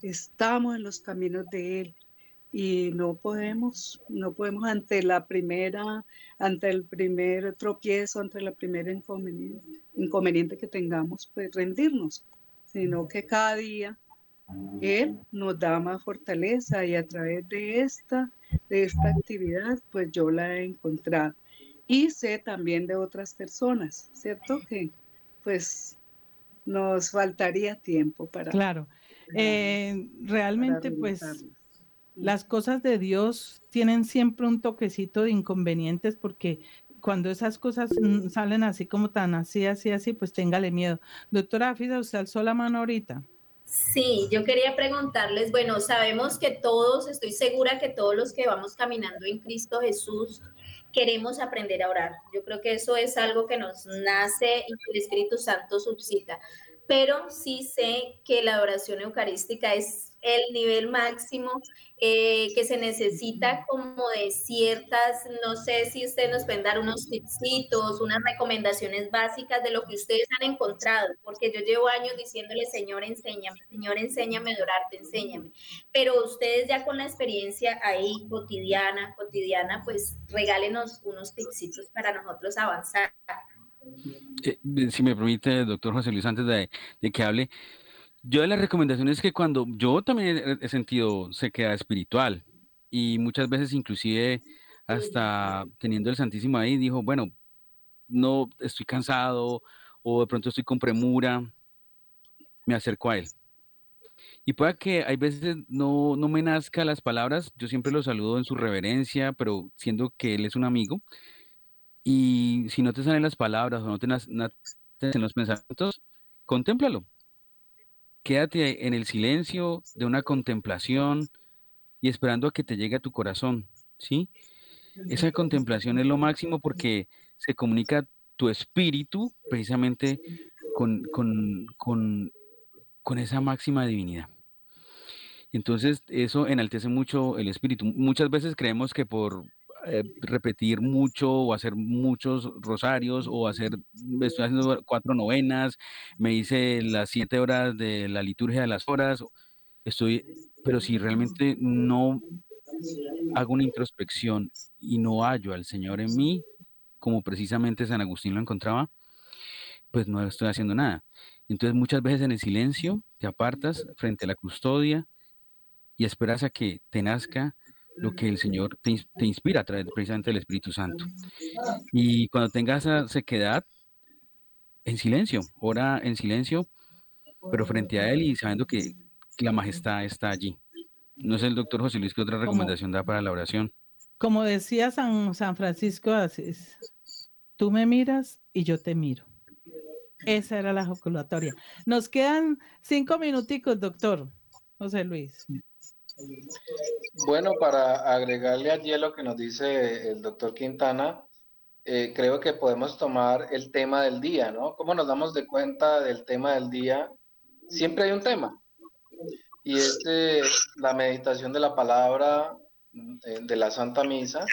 E: Estamos en los caminos de Él y no podemos, no podemos ante la primera, ante el primer tropiezo, ante la primera inconveniente, inconveniente que tengamos, pues rendirnos, sino que cada día Él nos da más fortaleza y a través de esta, de esta actividad, pues yo la he encontrado. Y sé también de otras personas, ¿cierto? Que pues nos faltaría tiempo para...
B: Claro, eh, realmente pues las cosas de Dios tienen siempre un toquecito de inconvenientes porque cuando esas cosas salen así como tan así, así, así, pues téngale miedo. Doctora Afida, ¿usted alzó la mano ahorita?
A: Sí, yo quería preguntarles, bueno, sabemos que todos, estoy segura que todos los que vamos caminando en Cristo Jesús, queremos aprender a orar. Yo creo que eso es algo que nos nace y que el Espíritu Santo suscita. Pero sí sé que la oración eucarística es el nivel máximo eh, que se necesita como de ciertas, no sé si ustedes nos pueden dar unos tipsitos, unas recomendaciones básicas de lo que ustedes han encontrado, porque yo llevo años diciéndole, Señor, enséñame, Señor, enséñame a adorarte, enséñame. Pero ustedes ya con la experiencia ahí cotidiana, cotidiana, pues regálenos unos tipsitos para nosotros avanzar.
F: Eh, si me permite, doctor José Luis, antes de, de que hable, yo de las recomendaciones es que cuando yo también he, sentido sequedad espiritual y muchas veces inclusive hasta teniendo el Santísimo ahí, dijo, bueno, no estoy cansado o de pronto estoy con premura, me acerco a él. Y pueda que hay veces no, no me nazca las palabras, yo siempre lo saludo en su reverencia, pero siendo que él es un amigo. Y si no te salen las palabras o no te nacen en los pensamientos, contémplalo Quédate en el silencio de una contemplación y esperando a que te llegue a tu corazón, ¿sí? Esa contemplación es lo máximo porque se comunica tu espíritu precisamente con, con, esa máxima divinidad. Entonces, eso enaltece mucho el espíritu. Muchas veces creemos que por eh, repetir mucho o hacer muchos rosarios o hacer, estoy haciendo cuatro novenas, me hice las siete horas de la liturgia de las horas, estoy, pero si realmente no hago una introspección y no hallo al Señor en mí, como precisamente San Agustín lo encontraba, pues no estoy haciendo nada. Entonces muchas veces en el silencio te apartas frente a la custodia y esperas a que te nazca lo que el Señor te, inspira a través precisamente del Espíritu Santo. Y cuando tengas esa sequedad, en silencio, ora en silencio, pero frente a Él y sabiendo que, la majestad está allí. No sé el doctor José Luis qué otra recomendación da para la oración.
B: Como decía San, San Francisco Asís, tú me miras y yo te miro. Esa era la joculatoria. Nos quedan cinco minuticos, doctor José Luis.
D: Bueno, para agregarle allí lo que nos dice el doctor Quintana, eh, creo que podemos tomar el tema del día, ¿no? ¿Cómo nos damos de cuenta del tema del día? Siempre hay un tema. Y es eh, la meditación de la palabra eh, de la Santa Misa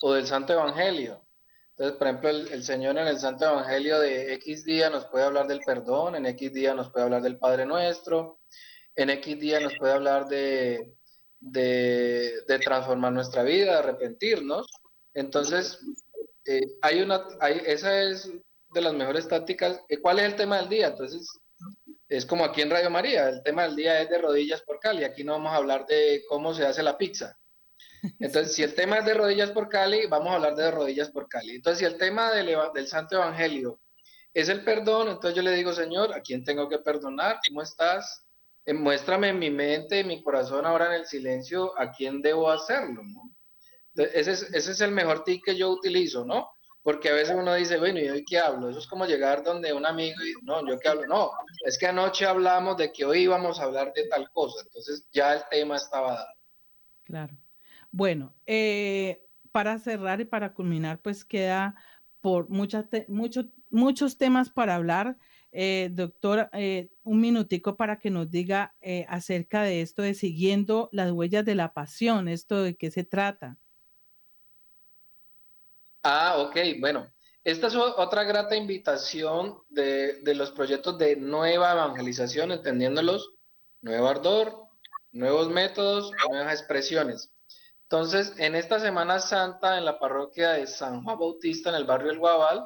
D: o del Santo Evangelio. Entonces, por ejemplo, el, Señor en el Santo Evangelio de X día nos puede hablar del perdón, en X día nos puede hablar del Padre Nuestro, en X día nos puede hablar de, de, transformar nuestra vida, arrepentirnos. Entonces, eh, hay una, esa es de las mejores tácticas. Eh, ¿Cuál es el tema del día? Entonces, es como aquí en Radio María, el tema del día es de rodillas por Cali. Aquí no vamos a hablar de cómo se hace la pizza. Entonces, si el tema es de rodillas por Cali, vamos a hablar de rodillas por Cali. Entonces, si el tema del, del Santo Evangelio es el perdón, entonces yo le digo, Señor, ¿a quién tengo que perdonar? ¿Cómo estás? Eh, muéstrame en mi mente, en mi corazón, ahora en el silencio, a quién debo hacerlo, ¿no? Ese es, el mejor tip que yo utilizo, ¿no? Porque a veces uno dice, bueno, ¿y hoy qué hablo? Eso es como llegar donde un amigo y, no, ¿yo qué hablo? No, es que anoche hablamos de que hoy íbamos a hablar de tal cosa, entonces ya el tema estaba dado.
B: Claro. Bueno, eh, para cerrar y para culminar, pues queda por muchas muchos muchos temas para hablar. Eh, doctor, eh, un minutico para que nos diga eh, acerca de esto de siguiendo las huellas de la pasión, esto de qué se trata.
D: Ah, ok, bueno. Esta es otra grata invitación de, de los proyectos de nueva evangelización, entendiéndolos, nuevo ardor, nuevos métodos, nuevas expresiones. Entonces, en esta Semana Santa, en la parroquia de San Juan Bautista, en el barrio El Guabal,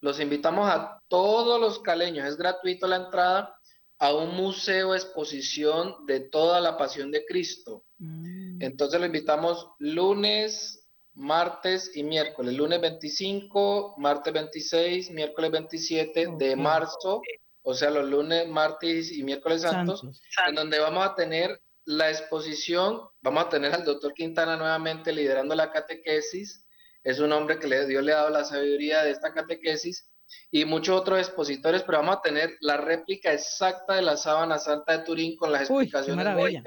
D: los invitamos a todos los caleños, es gratuito la entrada a un museo exposición de toda la pasión de Cristo. Mm. Entonces lo invitamos lunes, martes y miércoles. Lunes 25, martes 26, miércoles 27 de marzo, o sea, los lunes, martes y miércoles santos, en donde vamos a tener la exposición, vamos a tener al doctor Quintana nuevamente liderando la catequesis es un hombre que le, Dios le ha dado la sabiduría de esta catequesis y muchos otros expositores, pero vamos a tener la réplica exacta de la sábana santa de Turín con las explicaciones.
B: maravilla.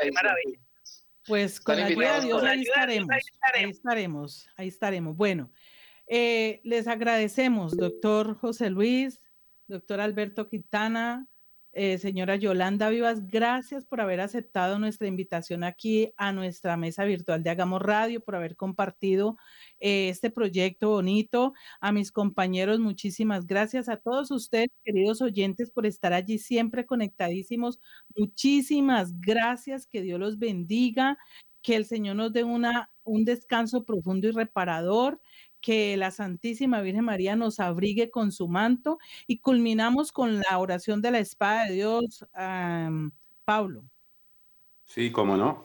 B: Pues con la ayuda de Dios ahí estaremos, ahí estaremos, ahí estaremos. Bueno, Eh, les agradecemos, doctor José Luis, doctor Alberto Quintana, eh, señora Yolanda Vivas, gracias por haber aceptado nuestra invitación aquí a nuestra mesa virtual de Hagamos Radio, por haber compartido eh, este proyecto bonito. A mis compañeros, muchísimas gracias. A todos ustedes, queridos oyentes, por estar allí siempre conectadísimos. Muchísimas gracias. Que Dios los bendiga. Que el Señor nos dé una, un descanso profundo y reparador que la Santísima Virgen María nos abrigue con su manto y culminamos con la oración de la espada de Dios, Pablo.
G: Sí, cómo no.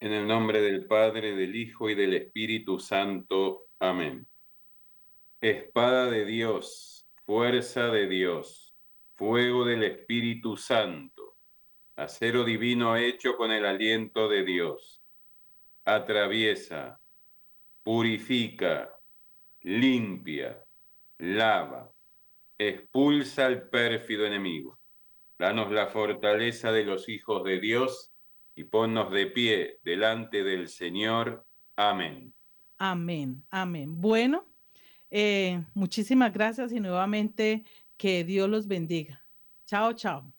G: En el nombre del Padre, del Hijo y del Espíritu Santo. Amén. Espada de Dios, fuerza de Dios, fuego del Espíritu Santo, acero divino hecho con el aliento de Dios. Atraviesa, purifica, limpia, lava, expulsa al pérfido enemigo. Danos la fortaleza de los hijos de Dios y ponnos de pie delante del Señor. Amén.
B: Amén, amén. Bueno, eh, muchísimas gracias y nuevamente que Dios los bendiga. Chao, chao.